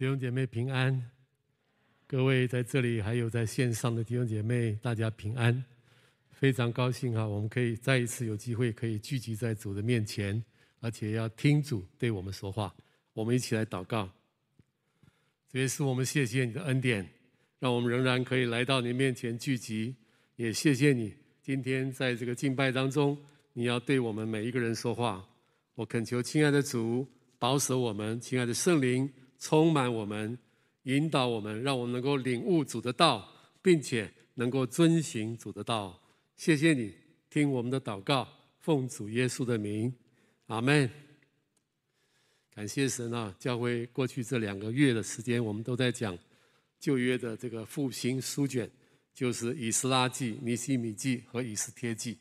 弟兄姐妹平安，各位在这里还有在线上的弟兄姐妹，大家平安，非常高兴啊！我们可以再一次有机会可以聚集在主的面前，而且要听主对我们说话。我们一起来祷告。这也是，我们谢谢你的恩典，让我们仍然可以来到你面前聚集。也谢谢你今天在这个敬拜当中，你要对我们每一个人说话。我恳求亲爱的主保守我们，亲爱的圣灵。充满我们，引导我们，让我们能够领悟主的道，并且能够遵行主的道。谢谢你听我们的祷告，奉主耶稣的名，阿门。感谢神啊！教会过去这两个月的时间，我们都在讲旧约的这个复兴书卷，就是以斯拉记、尼希米记和以斯帖记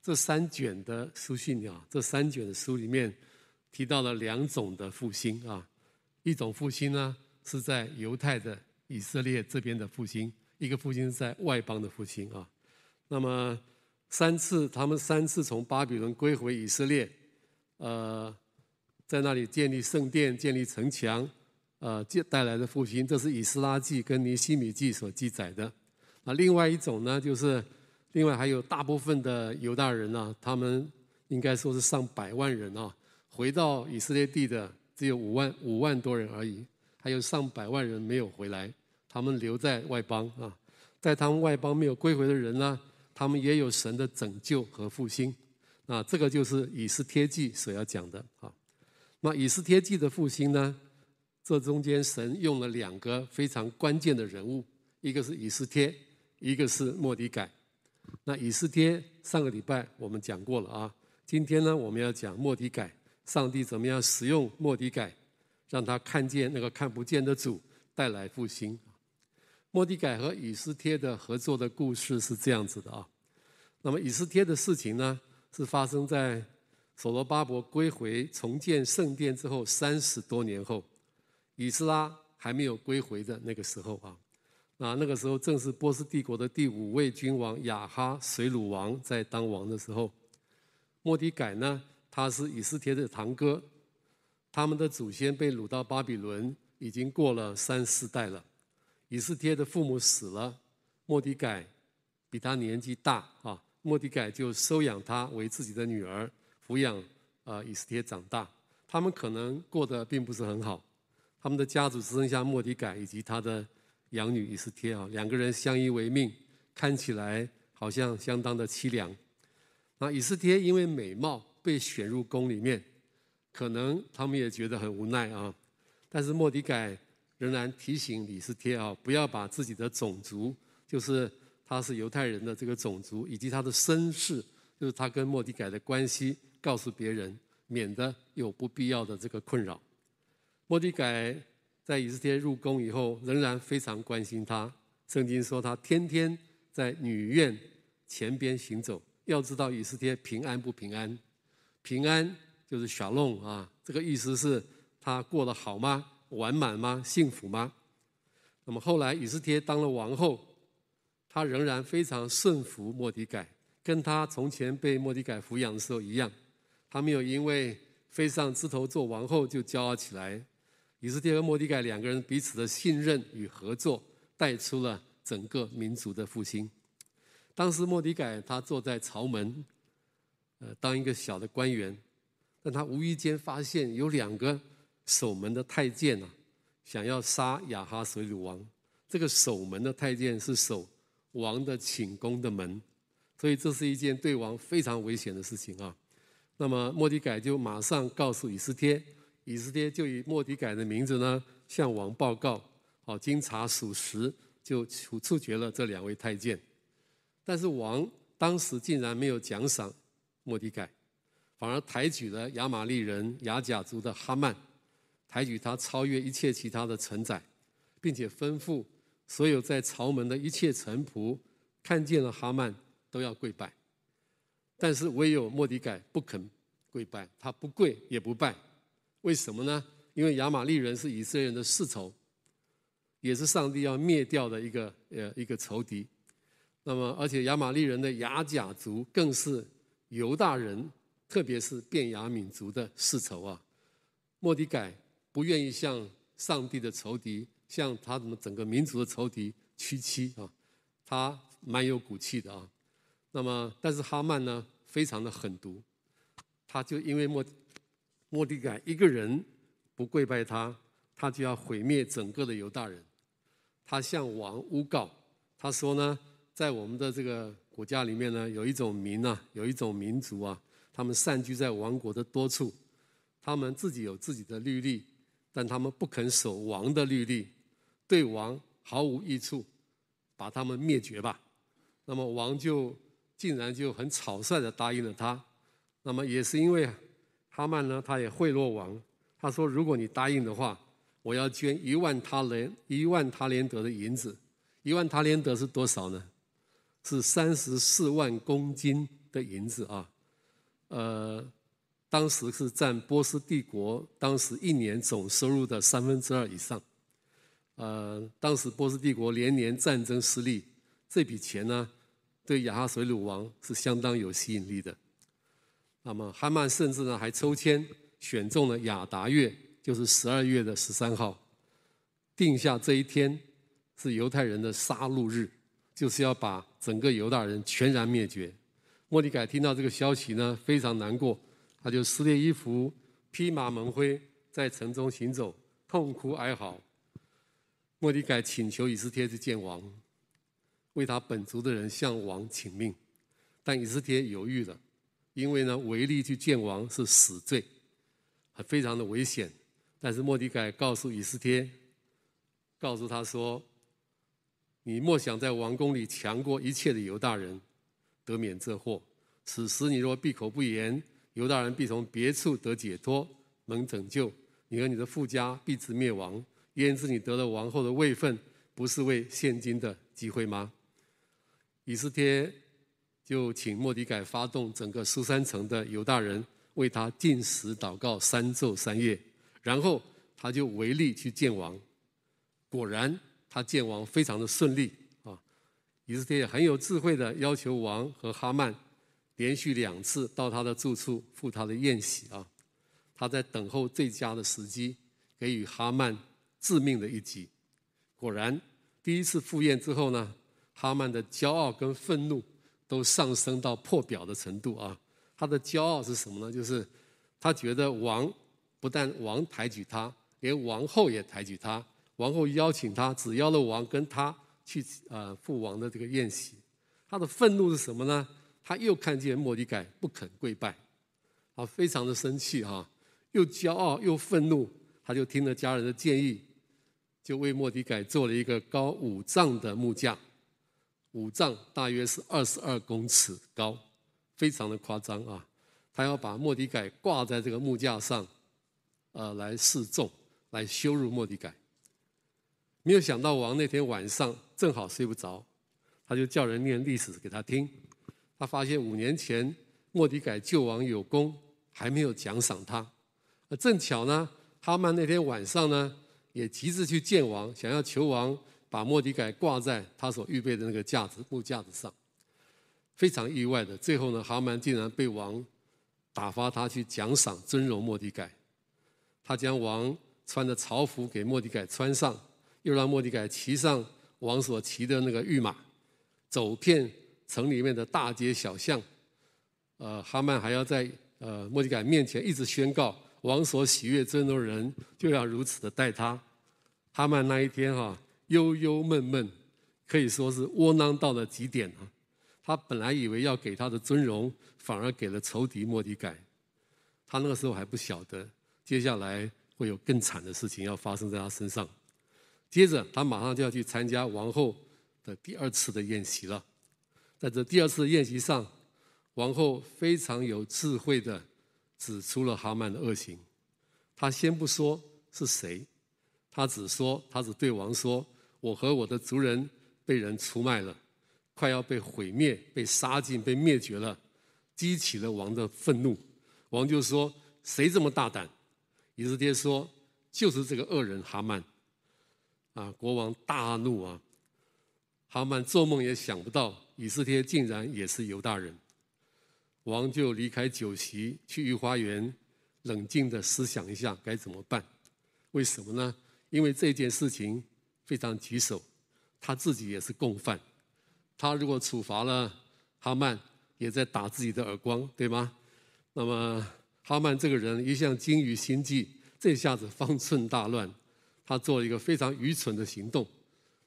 这三卷的书信啊。这三卷的书里面提到了两种的复兴啊。一种复兴呢，是在犹太的以色列这边的复兴；一个复兴是在外邦的复兴啊。那么三次，他们三次从巴比伦归回以色列，呃，在那里建立圣殿、建立城墙，呃，带来的复兴，这是以斯拉记跟尼希米记所记载的。那另外一种呢，就是另外还有大部分的犹大人啊，他们应该说是上百万人啊，回到以色列地的。只有五万五万多人而已，还有上百万人没有回来，他们留在外邦啊，在他们外邦没有归回的人呢，他们也有神的拯救和复兴，那这个就是以斯帖记所要讲的啊。那以斯帖记的复兴呢，这中间神用了两个非常关键的人物，一个是以斯帖，一个是莫迪改。那以斯帖上个礼拜我们讲过了啊，今天呢我们要讲莫迪改。上帝怎么样使用莫迪改，让他看见那个看不见的主，带来复兴。莫迪改和以斯帖的合作的故事是这样子的啊。那么以斯帖的事情呢，是发生在所罗巴伯归回重建圣殿之后三十多年后，以斯拉还没有归回的那个时候啊。那那个时候正是波斯帝国的第五位君王亚哈随鲁王在当王的时候，莫迪改呢，他是以斯帖的堂哥，他们的祖先被掳到巴比伦，已经过了三四代了。以斯帖的父母死了，莫迪改比他年纪大啊，莫迪改就收养他为自己的女儿，抚养啊以斯帖长大。他们可能过得并不是很好，他们的家族只剩下莫迪改以及他的养女以斯帖啊，两个人相依为命，看起来好像相当的凄凉。那以斯帖因为美貌。被选入宫里面，可能他们也觉得很无奈啊。但是莫迪改仍然提醒李斯帖啊，不要把自己的种族，就是他是犹太人的这个种族，以及他的身世，就是他跟莫迪改的关系，告诉别人，免得有不必要的这个困扰。莫迪改在以斯帖入宫以后，仍然非常关心他。圣经说他天天在女院前边行走，要知道以斯帖平安不平安。平安就是 shalom 啊，这个意思是他过得好吗？完满吗？幸福吗？那么后来以斯帖当了王后，他仍然非常顺服莫迪改，跟他从前被莫迪改抚养的时候一样，他没有因为飞上枝头做王后就骄傲起来。以斯帖和莫迪改两个人彼此的信任与合作，带出了整个民族的复兴。当时莫迪改他坐在朝门。呃，当一个小的官员，但他无意间发现有两个守门的太监啊，想要杀亚哈随鲁王。这个守门的太监是守王的寝宫的门，所以这是一件对王非常危险的事情啊。那么莫迪改就马上告诉以斯帖，以斯帖就以莫迪改的名字呢向王报告，好，经查属实，就处处决了这两位太监。但是王当时竟然没有奖赏。莫迪改反而抬举了亚玛力人亚甲族的哈曼，抬举他超越一切其他的臣宰，并且吩咐所有在朝门的一切臣仆，看见了哈曼都要跪拜。但是唯有莫迪改不肯跪拜，他不跪也不拜。为什么呢？因为亚玛力人是以色列人的世仇，也是上帝要灭掉的一个呃一个仇敌。那么，而且亚玛力人的亚甲族更是。犹大人，特别是便雅悯族的世仇啊，莫迪改不愿意向上帝的仇敌，向他们整个民族的仇敌屈膝啊，他蛮有骨气的啊。那么，但是哈曼呢，非常的狠毒，他就因为莫莫迪改一个人不跪拜他，他就要毁灭整个的犹大人。他向王诬告，他说呢，在我们的这个国家里面呢，有一种民啊，有一种民族啊，他们散居在王国的多处，他们自己有自己的律例，但他们不肯守王的律例，对王毫无益处，把他们灭绝吧。那么王就。竟然就很草率的答应了他，那么也是因为哈曼呢，他也贿赂王，他说如果你答应的话，我要捐一万他连一万他连得的银子，一万他连得是多少呢？是三十四万公斤的银子啊，呃，当时是占波斯帝国当时一年总收入的三分之二以上，呃，当时波斯帝国连年战争失利，这笔钱呢，对亚哈随鲁王是相当有吸引力的。那么哈曼甚至呢还抽签选中了雅达月，就是十二月的十三号，定下这一天是犹太人的杀戮日，就是要把整个犹大人全然灭绝。莫迪改听到这个消息呢，非常难过，他就撕裂衣服，披麻蒙灰，在城中行走，痛哭哀嚎。莫迪改请求以斯帖去见王。为他本族的人向王请命，但以斯帖犹豫了，因为呢，违例去见王是死罪，还非常的危险。但是莫迪改告诉以斯帖，告诉他说：“你莫想在王宫里强过一切的犹大人，得免这祸。此时你若闭口不言，犹大人必从别处得解脱，蒙拯救。你和你的富家必致灭亡。焉知你得了王后的位分，不是为现今的机会吗？”以斯帖就请莫底改发动整个苏三城的犹大人为他禁食祷告三昼三夜，然后他就违例去见王。果然，他见王非常的顺利啊。以斯帖也很有智慧的要求王和哈曼连续两次到他的住处赴他的宴席啊。他在等候最佳的时机，给予哈曼致命的一击。果然，第一次赴宴之后呢，哈曼的骄傲跟愤怒都上升到破表的程度啊！他的骄傲是什么呢？就是他觉得王不但王抬举他，连王后也抬举他。王后邀请他，只邀了王跟他去呃赴王的这个宴席。他的愤怒是什么呢？他又看见莫迪改不肯跪拜，啊，非常的生气哈，又骄傲又愤怒，他就听了家人的建议，就为莫迪改做了一个高五丈的木架。五丈大约是二十二公尺高，非常的夸张啊！他要把莫迪改挂在这个木架上，呃，来示众，来羞辱莫迪改。没有想到王那天晚上正好睡不着，他就叫人念历史给他听。他发现五年前莫迪改救王有功，还没有奖赏他。而正巧呢，哈曼那天晚上呢，也急着去见王，想要求王。把莫迪改挂在他所预备的那个架子木架子上，非常意外的，最后呢，哈曼竟然被王打发他去奖赏尊荣莫迪改。他将王穿的朝服给莫迪改穿上，又让莫迪改骑上王所骑的那个御马，走遍城里面的大街小巷。呃，哈曼还要在呃莫迪改面前一直宣告，王所喜悦尊荣人就要如此的待他。哈曼那一天哈、忧忧闷闷，可以说是窝囊到了极点啊！他本来以为要给他的尊荣，反而给了仇敌莫迪改。他那个时候还不晓得，接下来会有更惨的事情要发生在他身上。接着，他马上就要去参加王后的第二次的宴席了。在这第二次的宴席上，王后非常有智慧的指出了哈曼的恶行。他先不说是谁，他只说，他只对王说。我和我的族人被人出卖了，快要被毁灭、被杀尽、被灭绝了，激起了王的愤怒。王就说：“谁这么大胆？”以斯帖说：“就是这个恶人哈曼。”啊，国王大怒啊！哈曼做梦也想不到，以斯帖竟然也是犹大人。王就离开酒席，去御花园，冷静地思想一下该怎么办。为什么呢？因为这件事情非常棘手，他自己也是共犯。他如果处罚了哈曼，也在打自己的耳光，对吗？那么哈曼这个人一向精于心计，这下子方寸大乱，他做了一个非常愚蠢的行动，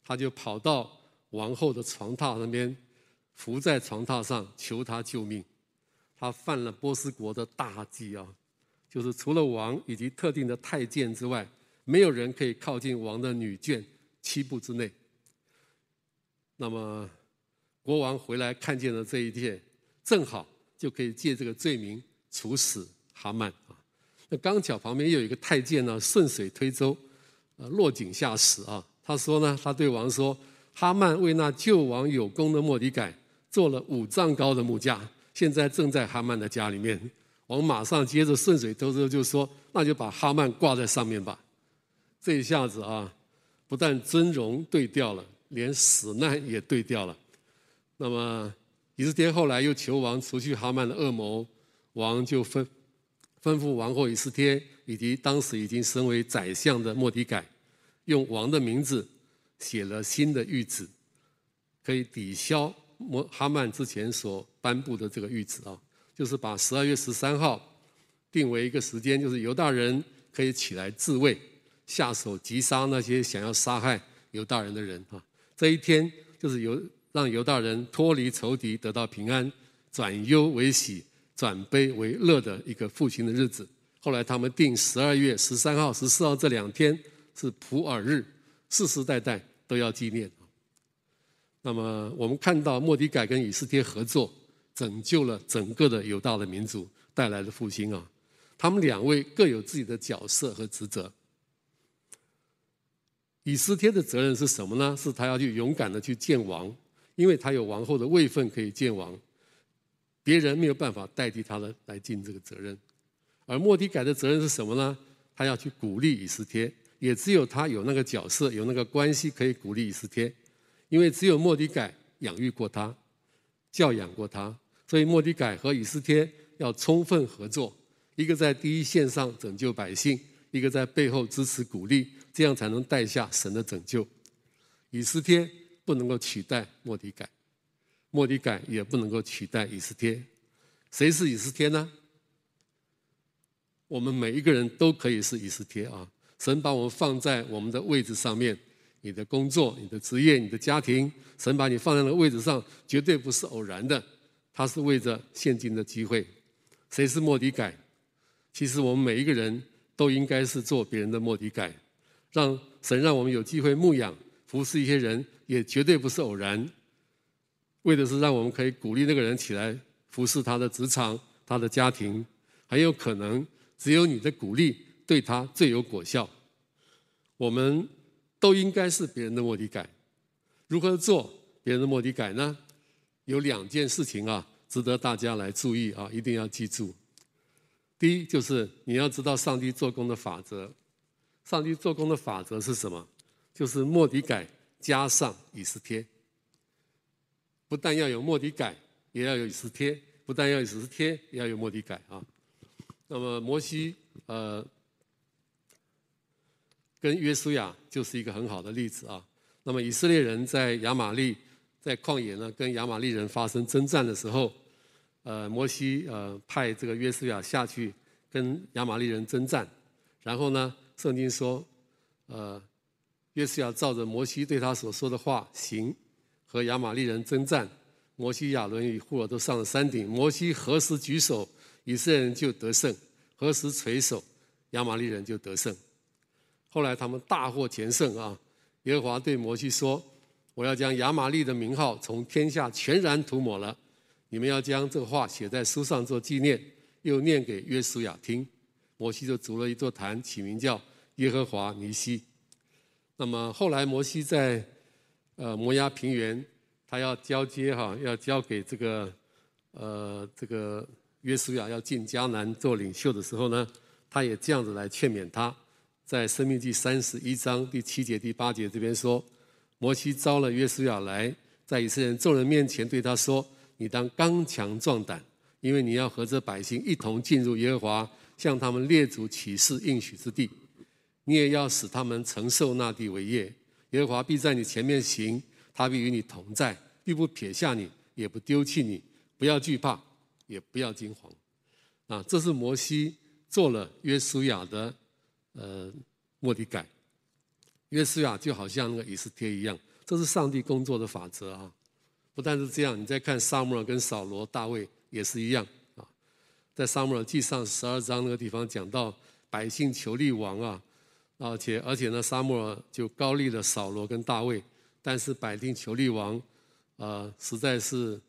他就跑到王后的床榻那边，伏在床榻上求她救命。他犯了波斯国的大忌啊，就是除了王以及特定的太监之外，没有人可以靠近王的女眷七步之内。那么。国王回来看见了这一切，正好就可以借这个罪名处死哈曼啊。那刚巧旁边又有一个太监呢，顺水推舟，呃，落井下石啊。他说呢，他对王说：“哈曼为那救王有功的莫迪改做了五丈高的木架，现在正在哈曼的家里面。”王马上接着顺水推舟就说：“那就把哈曼挂在上面吧。”这一下子啊，不但尊荣对调了，连死难也对调了。那么，以斯天后来又求王除去哈曼的恶谋，王就吩吩咐王后以斯帖以及当时已经升为宰相的莫迪改，用王的名字写了新的谕旨，可以抵消摩哈曼之前所颁布的这个谕旨啊，就是把十二月十三号定为一个时间，就是犹大人可以起来自卫，下手击杀那些想要杀害犹大人的人啊。这一天就是犹。让犹大人脱离仇敌，得到平安，转忧为喜，转悲为乐的一个复兴的日子。后来他们定十二月十三号、十四号这两天是普珥日，世世代代都要纪念。那么我们看到莫迪改跟以斯帖合作，拯救了整个的犹大的民族，带来了复兴啊！他们两位各有自己的角色和职责。以斯帖的责任是什么呢？是他要去勇敢的去见王。因为他有王后的位分可以见王，别人没有办法代替他的来尽这个责任。而莫迪改的责任是什么呢？他要去鼓励以斯帖，也只有他有那个角色、有那个关系可以鼓励以斯帖。因为只有莫迪改养育过他、教养过他，所以莫迪改和以斯帖要充分合作，一个在第一线上拯救百姓，一个在背后支持鼓励，这样才能带下神的拯救。以斯帖。不能够取代莫迪改，莫迪改也不能够取代以斯帖。谁是以斯帖呢？我们每一个人都可以是以斯帖啊！神把我们放在我们的位置上面，你的工作、你的职业、你的家庭，神把你放在那个位置上，绝对不是偶然的，他是为着现今的机会。谁是莫迪改？其实我们每一个人都应该是做别人的莫迪改，让神让我们有机会牧养。服侍一些人也绝对不是偶然，为的是让我们可以鼓励那个人起来服侍他的职场、他的家庭，很有可能只有你的鼓励对他最有果效。我们都应该是别人的末底改，如何做别人的末底改呢？有两件事情啊，值得大家来注意啊，一定要记住。第一就是你要知道上帝做工的法则，上帝做工的法则是什么？就是末底改加上以斯帖，不但要有末底改，也要有以斯帖；不但要有以斯帖，也要有末底改啊。那么摩西呃跟约书亚就是一个很好的例子啊。那么以色列人在亚玛力在旷野呢，跟亚玛力人发生征战的时候，呃，摩西呃派这个约书亚下去跟亚玛力人征战，然后呢，圣经说呃。约书亚照着摩西对他所说的话行，和亚玛力人征战。摩西、亚伦与户珥都上了山顶。摩西何时举手，以色列人就得胜；何时垂手，亚玛力人就得胜。后来他们大获全胜啊！耶和华对摩西说：“我要将亚玛力的名号从天下全然涂抹了。你们要将这个话写在书上做纪念，又念给约书亚听。”摩西就筑了一座坛，起名叫耶和华尼西。那么后来，摩西在呃摩押平原，他要交接哈，要交给这个呃这个约书亚要进迦南做领袖的时候呢，他也这样子来劝勉他，在申命记三十一章第七节、第八节这边说，摩西招了约书亚来，在以色列人众人面前对他说：“你当刚强壮胆，因为你要和这百姓一同进入耶和华向他们列祖起誓应许之地。”你也要使他们承受那地为业。耶和华必在你前面行，他必与你同在，必不撇下你，也不丢弃你。不要惧怕，也不要惊惶。啊，这是摩西做了约书亚的呃末底改。约书亚就好像那个以斯帖一样，这是上帝工作的法则啊。不但是这样，你再看撒母耳跟扫罗、大卫也是一样啊。在撒母耳记上十二章那个地方讲到，百姓求立王啊，而且而且呢，撒母耳就膏立了扫罗跟大卫，但是百丁求利王，呃，实在是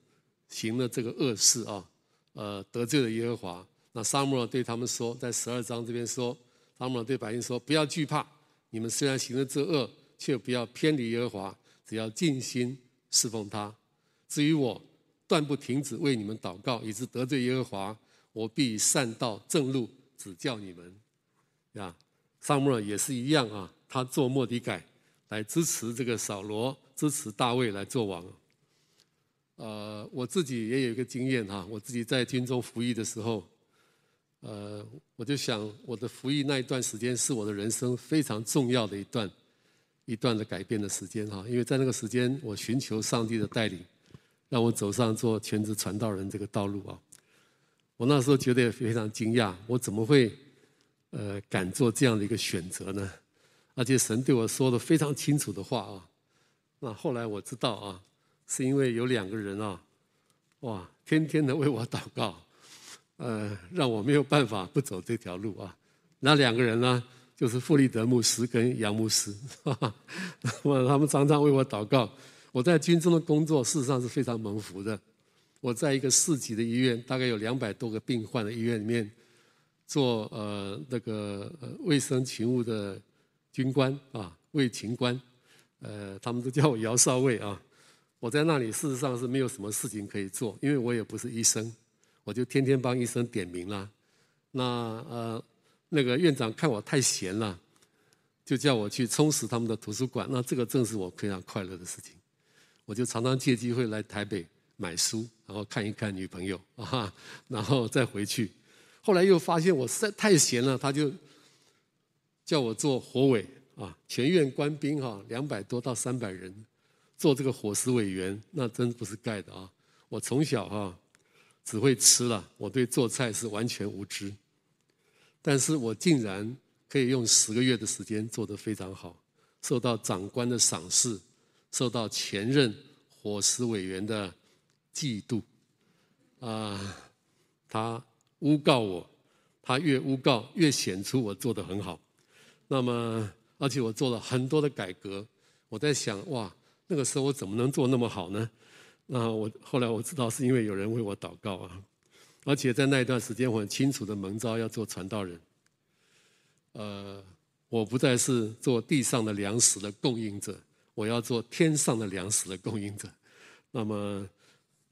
行了这个恶事啊，呃，得罪了耶和华。那撒母耳对他们说，在十二章这边说，撒母耳对百姓说：不要惧怕，你们虽然行了这恶，却不要偏离耶和华，只要尽心侍奉他。至于我，断不停止为你们祷告，以致得罪耶和华，我必以善道正路指教你们。呀，撒母耳也是一样啊，他做莫底改来支持这个扫罗，支持大卫来做王。呃，我自己也有一个经验哈，我自己在军中服役的时候，呃，我就想我的服役那一段时间是我的人生非常重要的一段一段的改变的时间哈，因为在那个时间我寻求上帝的带领。让我走上做全职传道人这个道路啊！我那时候觉得也非常惊讶，我怎么会呃敢做这样的一个选择呢？而且神对我说的非常清楚的话啊！那后来我知道啊，是因为有两个人啊，哇，天天的为我祷告，呃，让我没有办法不走这条路啊。那两个人呢，就是傅立德牧师跟杨牧师，哈哈，那么他们常常为我祷告。我在军中的工作事实上是非常蒙福的。我在一个市级的医院，大概有两百多个病患的医院里面，做呃那个卫生勤务的军官啊，卫勤官，呃，他们都叫我姚少尉啊。我在那里事实上是没有什么事情可以做，因为我也不是医生，我就天天帮医生点名啦。那呃那个院长看我太闲了，就叫我去充实他们的图书馆。那这个正是我非常快乐的事情。我就常常借机会来台北买书，然后看一看女朋友啊，然后再回去。后来又发现我实在太闲了，他就叫我做伙委啊，全院官兵哈，两百多到三百人，做这个伙食委员，那真不是盖的啊！我从小哈只会吃了，我对做菜是完全无知，但是我竟然可以用十个月的时间做得非常好，受到长官的赏识。受到前任伙食委员的嫉妒，啊，他诬告我，他越诬告越显出我做得很好。那么，而且我做了很多的改革。我在想，哇，那个时候我怎么能做那么好呢？那我后来我知道是因为有人为我祷告啊。而且在那一段时间，我很清楚的蒙召要做传道人。呃，我不再是做地上的粮食的供应者。我要做天上的粮食的供应者，那么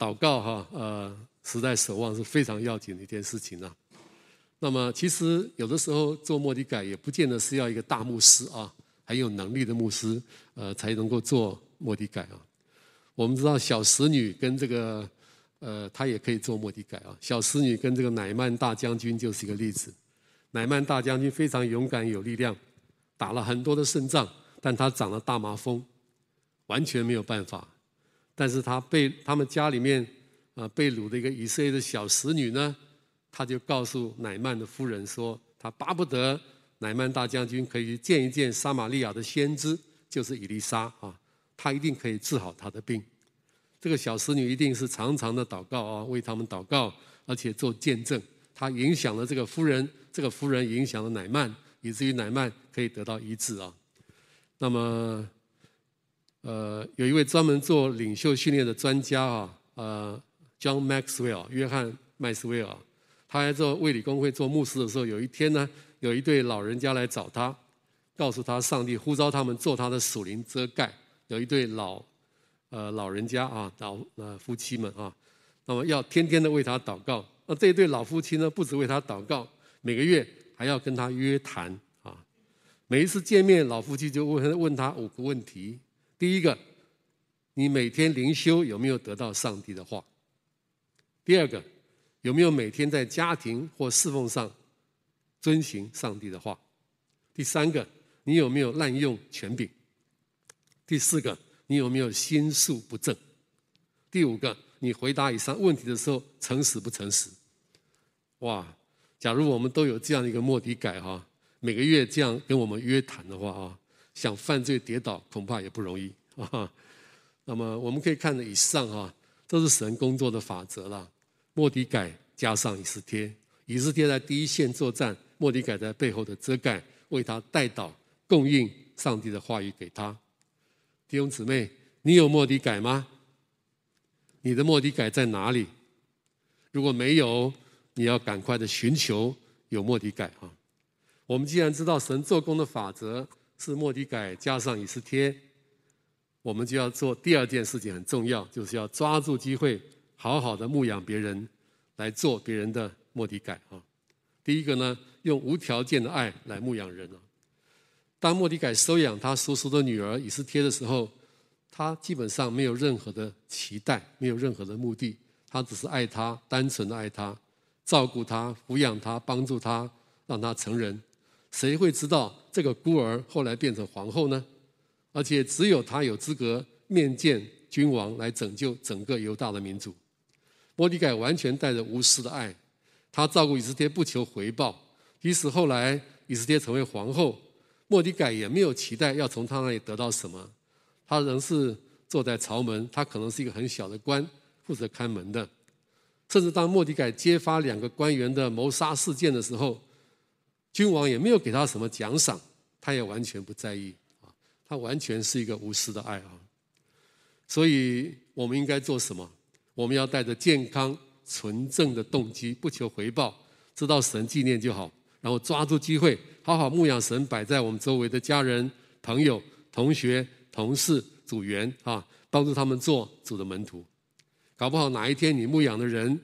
祷告哈呃，时代守望是非常要紧的一件事情啊。那么其实有的时候做末底改也不见得是要一个大牧师啊，很有能力的牧师呃才能够做末底改啊。我们知道小使女跟这个呃她也可以做末底改啊。小使女跟这个乃曼大将军就是一个例子。乃曼大将军非常勇敢有力量，打了很多的胜仗。但他长了大麻风，完全没有办法。但是他被他们家里面啊被掳的一个以色列的小使女呢，他就告诉乃曼的夫人说，他巴不得乃曼大将军可以见一见撒玛利亚的先知，就是以利沙啊，他一定可以治好他的病。这个小使女一定是常常的祷告啊，为他们祷告，而且做见证。他影响了这个夫人，这个夫人影响了乃曼，以至于乃曼可以得到医治啊。那么，呃，有一位专门做领袖训练的专家啊，呃，John Maxwell，约翰麦斯威尔，他在做卫理公会做牧师的时候，有一天呢，有一对老人家来找他，告诉他上帝呼召他们做他的属灵遮盖。有一对老，呃，老人家啊，老呃夫妻们啊，那么要天天的为他祷告。那这一对老夫妻呢，不止为他祷告，每个月还要跟他约谈啊。每一次见面，老夫妻就问问他五个问题：第一个，你每天灵修有没有得到上帝的话？第二个，有没有每天在家庭或侍奉上遵行上帝的话？第三个，你有没有滥用权柄？第四个，你有没有心术不正？第五个，你回答以上问题的时候诚实不诚实？哇！假如我们都有这样一个莫迪改哈，每个月这样跟我们约谈的话啊，想犯罪跌倒恐怕也不容易啊。那么我们可以看到以上啊，都是神工作的法则了。莫迪改加上以斯帖，以斯帖在第一线作战，莫迪改在背后的遮盖，为他代祷，供应上帝的话语给他。弟兄姊妹，你有莫迪改吗？你的莫迪改在哪里？如果没有，你要赶快的寻求有莫迪改啊！我们既然知道神做工的法则是莫迪改加上以斯帖，我们就要做第二件事情，很重要，就是要抓住机会，好好的牧养别人，来做别人的莫迪改啊！第一个呢，用无条件的爱来牧养人啊！当莫迪改收养他叔叔的女儿以斯帖的时候，他基本上没有任何的期待，没有任何的目的，他只是爱他，单纯的爱他。照顾他、抚养他、帮助他，让他成人。谁会知道这个孤儿后来变成皇后呢？而且只有他有资格面见君王，来拯救整个犹大的民族。莫迪改完全带着无私的爱，他照顾以斯帖不求回报。即使后来以斯帖成为皇后，莫迪改也没有期待要从他那里得到什么。他仍是坐在朝门，他可能是一个很小的官，负责看门的。甚至当莫迪改揭发两个官员的谋杀事件的时候，君王也没有给他什么奖赏，他也完全不在意啊，他完全是一个无私的爱啊。所以我们应该做什么？我们要带着健康纯正的动机，不求回报，知道神纪念就好，然后抓住机会，好好牧养神摆在我们周围的家人、朋友、同学、同事、组员啊，帮助他们做主的门徒。搞不好哪一天你牧养的人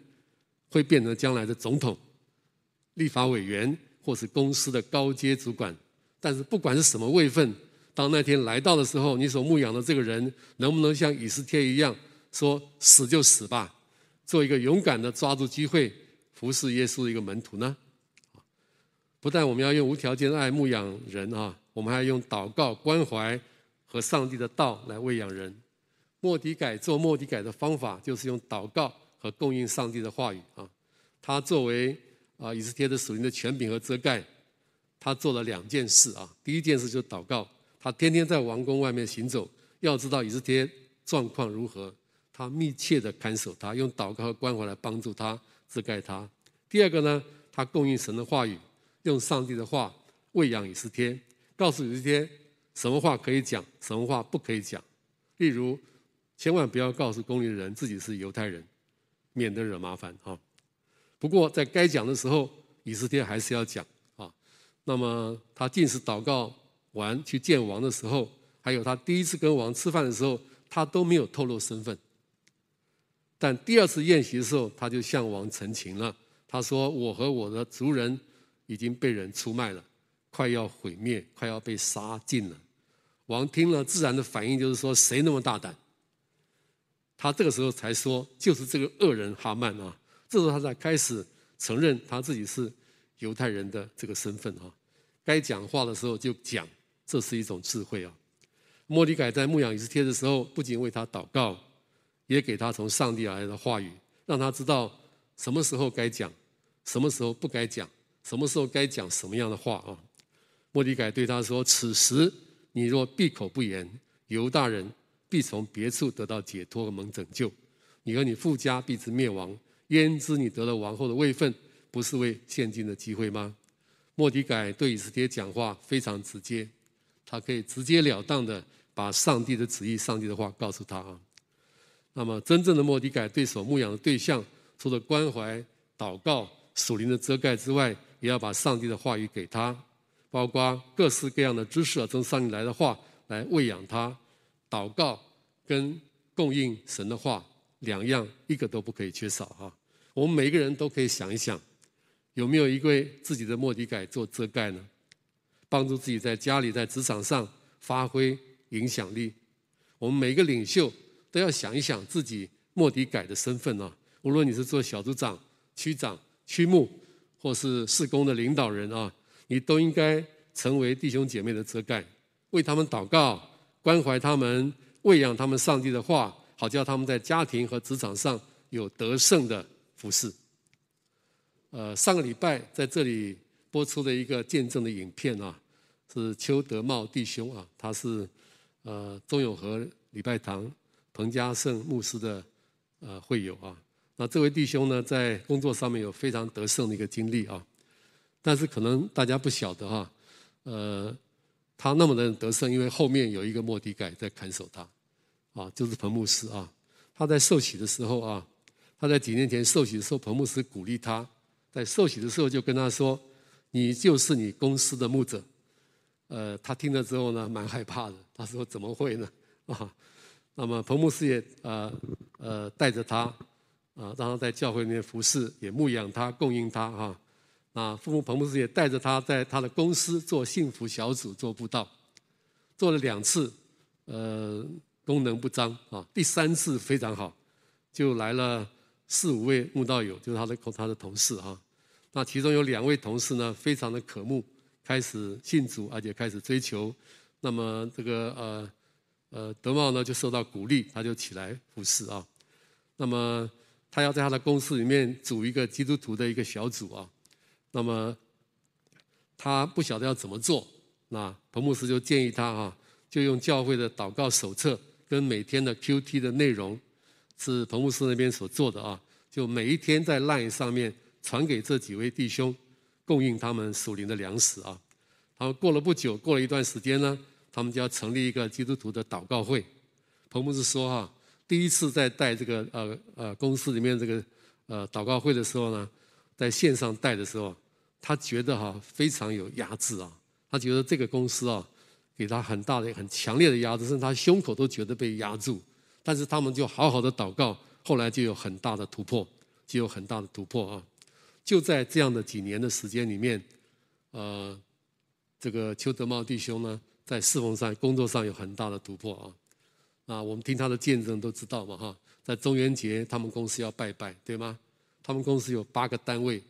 会变成将来的总统、立法委员，或是公司的高阶主管。但是不管是什么位分，当那天来到的时候，你所牧养的这个人能不能像以斯帖一样说死就死吧，做一个勇敢的抓住机会服侍耶稣的一个门徒呢？不但我们要用无条件的爱牧养人啊，我们还要用祷告、关怀和上帝的道来喂养人。莫迪改做莫迪改的方法，就是用祷告和供应上帝的话语啊。他作为啊以斯帖的属灵的权柄和遮盖，他做了两件事啊。第一件事就是祷告，他天天在王宫外面行走，要知道以斯帖状况如何，他密切的看守他，用祷告和关怀来帮助他遮盖他。第二个呢，他供应神的话语，用上帝的话喂养以斯帖，告诉以斯帖什么话可以讲，什么话不可以讲，例如。千万不要告诉宫里的人自己是犹太人，免得惹麻烦啊。不过在该讲的时候，以斯帖还是要讲啊。那么他进食祷告完去见王的时候，还有他第一次跟王吃饭的时候，他都没有透露身份。但第二次宴席的时候，他就向王陈情了。他说：“我和我的族人已经被人出卖了，快要毁灭，快要被杀尽了。”王听了，自然的反应就是说：“谁那么大胆？”他这个时候才说，就是这个恶人哈曼啊。这时候他才开始承认他自己是犹太人的这个身份啊。该讲话的时候就讲，这是一种智慧啊。末底改在牧养以斯帖的时候，不仅为他祷告，也给他从上帝而来的话语，让他知道什么时候该讲，什么时候不该讲，什么时候该讲什么样的话啊。末底改对他说：“此时你若闭口不言，犹大人。”必从别处得到解脱和蒙拯救，你和你父家必之灭亡。焉知你得了王后的位分，不是为现今的机会吗？莫迪改对以斯帖讲话非常直接，他可以直截了当的把上帝的旨意、上帝的话告诉他啊。那么，真正的莫迪改对所牧养的对象，除了关怀、祷告、属灵的遮盖之外，也要把上帝的话语给他，包括各式各样的知识，从上帝来的话来喂养他。祷告跟供应神的话两样，一个都不可以缺少哈。我们每一个人都可以想一想，有没有一位自己的莫迪改做遮盖呢？帮助自己在家里、在职场上发挥影响力。我们每个领袖都要想一想自己莫迪改的身份啊。无论你是做小组长、区长、区牧，或是事工的领导人啊，你都应该成为弟兄姐妹的遮盖，为他们祷告，关怀他们，喂养他们上帝的话，好叫他们在家庭和职场上有得胜的服饰。呃，上个礼拜在这里播出的一个见证的影片啊，是邱德茂弟兄啊，他是呃中永和礼拜堂彭家胜牧师的呃会友啊。那这位弟兄呢，在工作上面有非常得胜的一个经历啊，但是可能大家不晓得哈，呃，他那么的得胜，因为后面有一个莫迪改在看守他，啊，就是彭牧师啊，他在受洗的时候啊，他在几年前受洗的时候，彭牧师鼓励他，在受洗的时候就跟他说：“你就是你公司的牧者。”呃，他听了之后呢，蛮害怕的，他说：“怎么会呢？”啊，那么彭牧师也呃呃带着他。啊，让他在教会里面服侍，也牧养他，供应他哈。啊，父母彭牧师也带着他在他的公司做幸福小组做布道，做了两次，呃，功能不彰啊。第三次非常好，就来了四五位慕道友，就是他的他的同事哈。那其中有两位同事呢，非常的渴慕，开始信主，而且开始追求。那么这个呃呃德茂呢，就受到鼓励，他就起来服侍啊。那么。他要在他的公司里面组一个基督徒的一个小组啊，那么他不晓得要怎么做，那彭牧师就建议他啊，就用教会的祷告手册跟每天的 QT 的内容，是彭牧师那边所做的啊，就每一天在 LINE 上面传给这几位弟兄，供应他们属灵的粮食啊。然后过了不久，过了一段时间呢，他们就要成立一个基督徒的祷告会。彭牧师说哈。第一次在带这个呃呃公司里面这个呃祷告会的时候呢，在线上带的时候，他觉得哈非常有压制啊，他觉得这个公司啊给他很大的很强烈的压制，甚至他胸口都觉得被压住。但是他们就好好的祷告，后来就有很大的突破，就有很大的突破啊！就在这样的几年的时间里面，呃，这个邱德茂弟兄呢，在侍奉上工作上有很大的突破啊。啊，我们听他的见证都知道嘛，哈，在中元节他们公司要拜拜，对吗？他们公司有八个单位，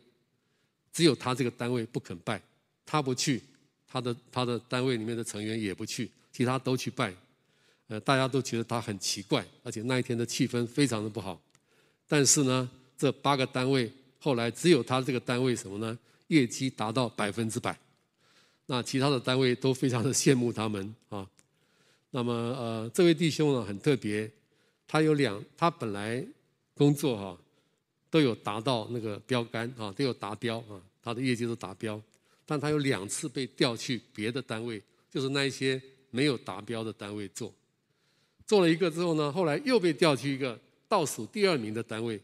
只有他这个单位不肯拜，他不去，他的他的单位里面的成员也不去，其他都去拜，呃，大家都觉得他很奇怪，而且那一天的气氛非常的不好。但是呢，这八个单位后来只有他这个单位什么呢？业绩达到百分之百，那其他的单位都非常的羡慕他们啊。那么呃，这位弟兄呢很特别，他有两，他本来工作哈都有达到那个标杆啊，都有达标啊，他的业绩都达标，但他有两次被调去别的单位，就是那一些没有达标的单位做，做了一个之后呢，后来又被调去一个倒数第二名的单位，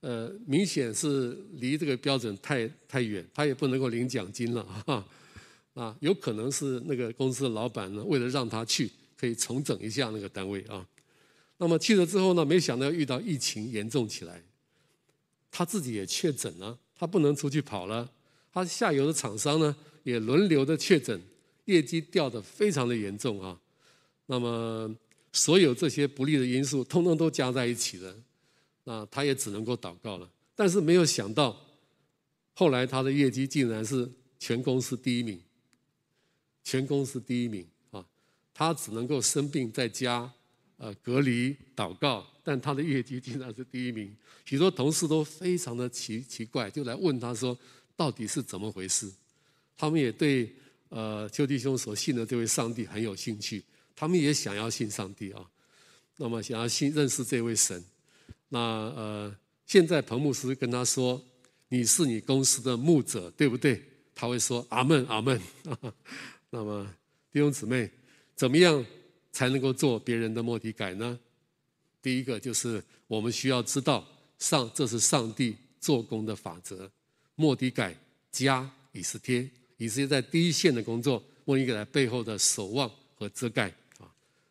呃，明显是离这个标准太太远，他也不能够领奖金了啊。啊，有可能是那个公司的老板呢，为了让他去，可以重整一下那个单位啊。那么去了之后呢，没想到遇到疫情严重起来，他自己也确诊了，他不能出去跑了。他下游的厂商呢，也轮流的确诊，业绩掉得非常的严重啊。那么所有这些不利的因素，通通都加在一起了，那他也只能够祷告了。但是没有想到，后来他的业绩竟然是全公司第一名。全公司第一名啊，他只能够生病在家，呃，隔离祷告，但他的业绩竟然是第一名。许多同事都非常的奇奇怪，就来问他说，到底是怎么回事？他们也对呃邱弟兄所信的这位上帝很有兴趣，他们也想要信上帝啊，那么想要信认识这位神。那呃，现在彭牧师跟他说，你是你公司的牧者，对不对？他会说阿门阿门。那么弟兄姊妹，怎么样才能够做别人的末底改呢？第一个就是我们需要知道上，这是上帝做工的法则。莫底改加以斯帖，以斯帖在第一线的工作，莫底改背后的守望和遮盖啊。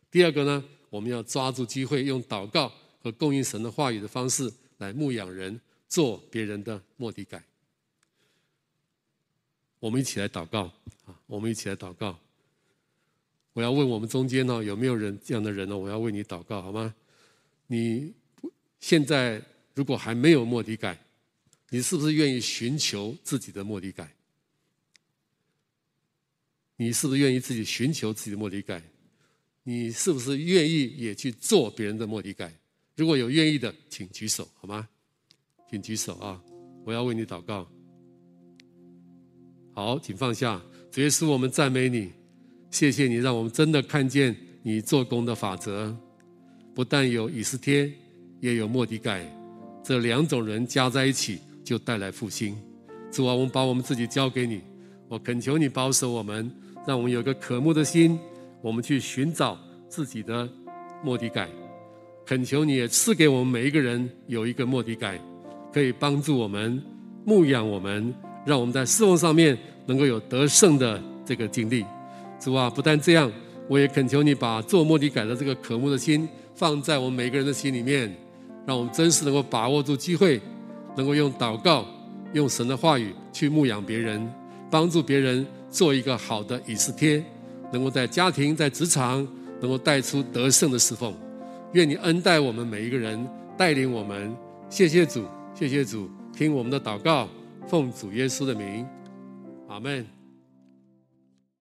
第二个呢，我们要抓住机会，用祷告和供应神的话语的方式来牧养人，做别人的莫底改。我们一起来祷告啊！我们一起来祷告。我要问我们中间呢，有没有人这样的人呢？我要为你祷告，好吗？你现在如果还没有莫底改，你是不是愿意寻求自己的莫迪改？你是不是愿意自己寻求自己的莫迪改？你是不是愿意也去做别人的莫迪改？如果有愿意的，请举手好吗？请举手啊！我要为你祷告。好，请放下。主耶稣，我们赞美你，谢谢你让我们真的看见你做工的法则。不但有以斯帖，也有莫迪改，这两种人加在一起就带来复兴。主啊，我们把我们自己交给你，我恳求你保守我们，让我们有个渴慕的心，我们去寻找自己的末底改。恳求你也赐给我们每一个人有一个末底改，可以帮助我们牧养我们，让我们在侍奉上面能够有得胜的这个经历。主啊，不但这样，我也恳求你把做末底改的这个渴慕的心放在我们每个人的心里面，让我们真实能够把握住机会，能够用祷告、用神的话语去牧养别人，帮助别人做一个好的以斯帖，能够在家庭、在职场能够带出得胜的侍奉。愿你恩待我们每一个人，带领我们。谢谢主，谢谢主，听我们的祷告，奉主耶稣的名，阿门。